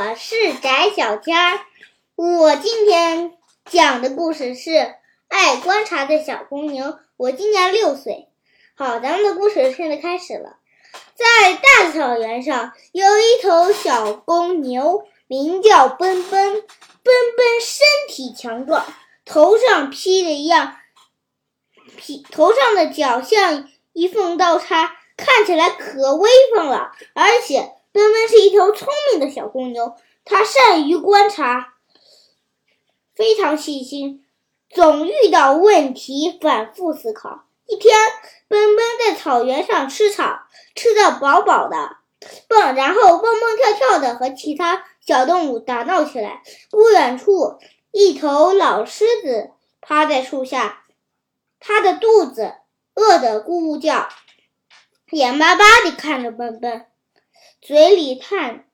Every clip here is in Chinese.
我是翟小天儿，我今天讲的故事是爱观察的小公牛。我今年六岁。好，咱们的故事现在开始了。在大草原上有一头小公牛，名叫奔奔。奔奔身体强壮，头上披着一样披头上的角像一缝刀叉，看起来可威风了，而且。奔奔是一头聪明的小公牛，它善于观察，非常细心，总遇到问题反复思考。一天，奔奔在草原上吃草，吃的饱饱的，蹦，然后蹦蹦跳跳的和其他小动物打闹起来。不远处，一头老狮子趴在树下，它的肚子饿得咕咕叫，眼巴巴地看着奔奔。嘴里叹，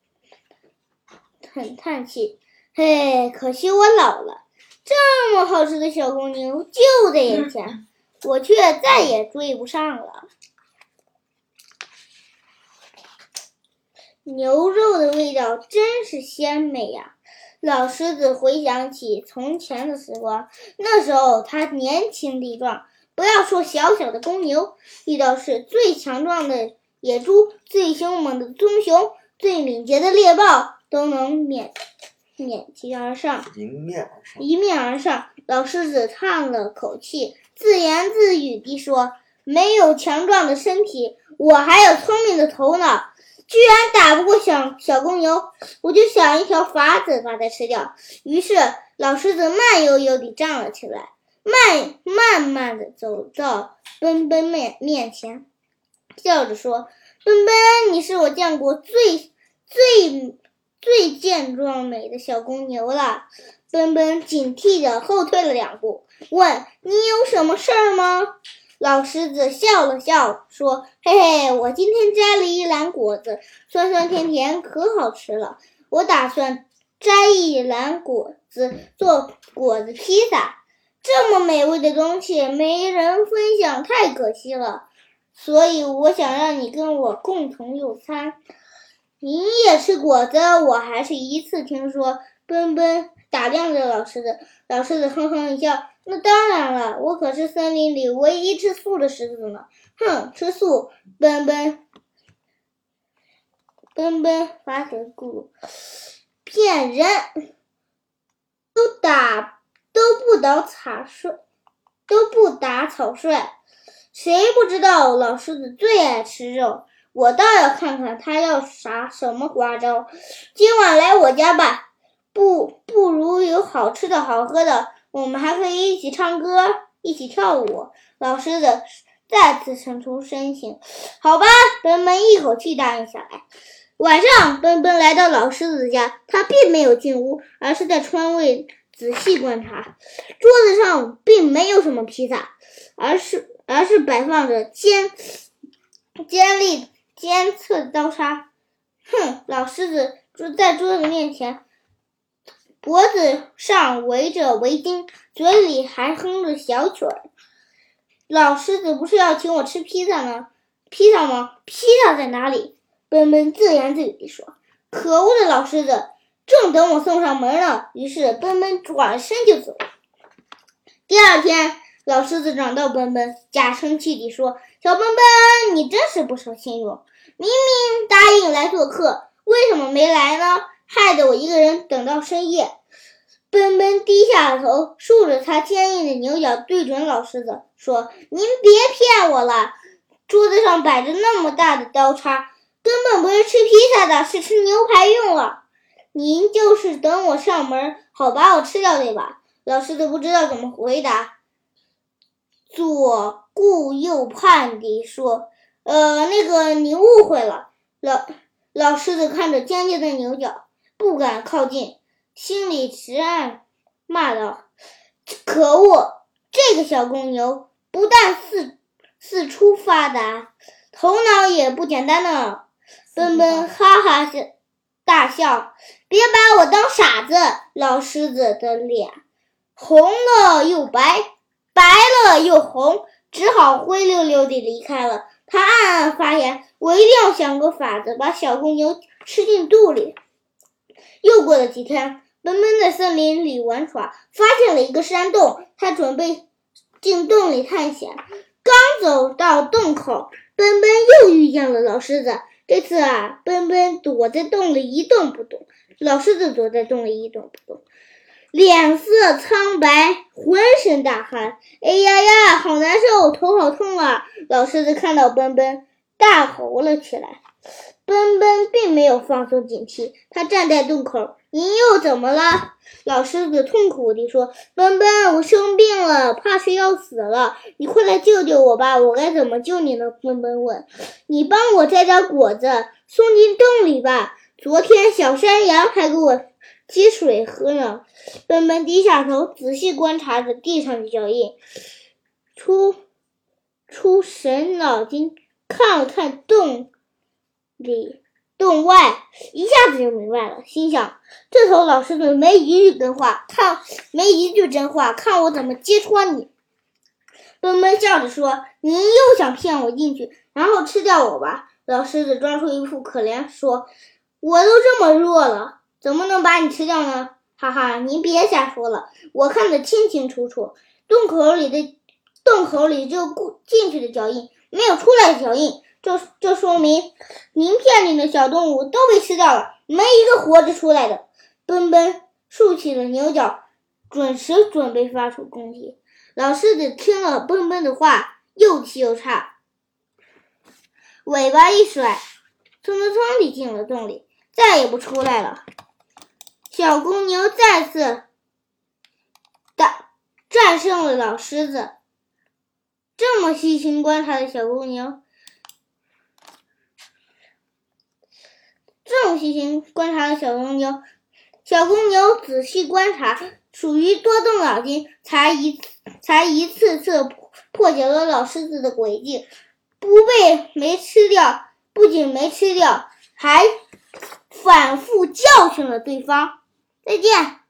很叹气，嘿，可惜我老了。这么好吃的小公牛就在眼前，我却再也追不上了。牛肉的味道真是鲜美呀！老狮子回想起从前的时光，那时候他年轻力壮，不要说小小的公牛，遇到是最强壮的。野猪最凶猛的棕熊，最敏捷的猎豹都能免免其而上，迎面而上。迎面而上，老狮子叹了口气，自言自语地说：“没有强壮的身体，我还有聪明的头脑，居然打不过小小公牛，我就想一条法子把它吃掉。”于是，老狮子慢悠悠地站了起来，慢慢慢地走到奔奔面面前。笑着说：“奔奔，你是我见过最最最健壮美的小公牛了。”奔奔警惕地后退了两步，问：“你有什么事儿吗？”老狮子笑了笑说：“嘿嘿，我今天摘了一篮果子，酸酸甜甜，可好吃了。我打算摘一篮果子做果子披萨。这么美味的东西，没人分享，太可惜了。”所以我想让你跟我共同用餐。你也吃果子，我还是一次听说。奔奔打量着老狮子，老狮子哼哼一笑：“那当然了，我可是森林里唯一吃素的狮子呢。”哼，吃素！奔奔，奔奔发起咕噜，骗人！都打都不打草率，都不打草率。谁不知道老狮子最爱吃肉？我倒要看看他要啥什么花招。今晚来我家吧，不不如有好吃的好喝的，我们还可以一起唱歌，一起跳舞。老狮子再次伸出身形，好吧，奔奔一口气答应下来。晚上，奔奔来到老狮子家，他并没有进屋，而是在窗外仔细观察。桌子上并没有什么披萨，而是。而是摆放着尖尖利尖刺的刀叉。哼，老狮子坐在桌子面前，脖子上围着围巾，嘴里还哼着小曲儿。老狮子不是要请我吃披萨呢？披萨吗？披萨在哪里？笨笨自言自语地说：“可恶的老狮子，正等我送上门呢。”于是奔奔转身就走。第二天。老狮子找到奔奔，假生气地说：“小奔奔，你真是不守信用！明明答应来做客，为什么没来呢？害得我一个人等到深夜。”奔奔低下头，竖着他坚硬的牛角，对准老狮子说：“您别骗我了！桌子上摆着那么大的刀叉，根本不是吃披萨的，是吃牛排用了。您就是等我上门，好把我吃掉，对吧？”老狮子不知道怎么回答。左顾右盼地说：“呃，那个你误会了。”老老狮子看着尖尖的牛角，不敢靠近，心里直暗骂道：“可恶！这个小公牛不但四四处发达，头脑也不简单呢。”奔奔哈哈笑大笑：“别把我当傻子！”老狮子的脸红了又白。白了又红，只好灰溜溜地离开了。他暗暗发言：我一定要想个法子把小公牛吃进肚里。又过了几天，奔奔在森林里玩耍，发现了一个山洞，他准备进洞里探险。刚走到洞口，奔奔又遇见了老狮子。这次啊，奔奔躲在洞里一动不动，老狮子躲在洞里一动不动，脸色苍白，浑身大汗。哎呀呀，好难受，头好痛啊！老狮子看到奔奔，大吼了起来。奔奔并没有放松警惕，他站在洞口。“您又怎么了？”老狮子痛苦地说。“奔奔，我生病了，怕是要死了，你快来救救我吧！”“我该怎么救你呢？”奔奔问。“你帮我摘点果子送进洞里吧。昨天小山羊还给我接水喝呢。”奔奔低下头，仔细观察着地上的脚印，出出神脑筋看了看洞。里洞外一下子就明白了，心想：这头老狮子没一句真话，看没一句真话，看我怎么揭穿你！奔奔笑着说：“您又想骗我进去，然后吃掉我吧？”老狮子装出一副可怜，说：“我都这么弱了，怎么能把你吃掉呢？”哈哈，您别瞎说了，我看得清清楚楚，洞口里的洞口里只有进去的脚印，没有出来的脚印。这这说明，名片里的小动物都被吃掉了，没一个活着出来的。奔奔竖起了牛角，准时准备发出攻击。老狮子听了奔奔的话，又气又差，尾巴一甩，蹭蹭蹭地进了洞里，再也不出来了。小公牛再次打战胜了老狮子。这么细心观察的小公牛。这种细心观察的小公牛，小公牛仔细观察，属于多动脑筋，才一才一次次破解了老狮子的诡计，不被没吃掉，不仅没吃掉，还反复教训了对方。再见。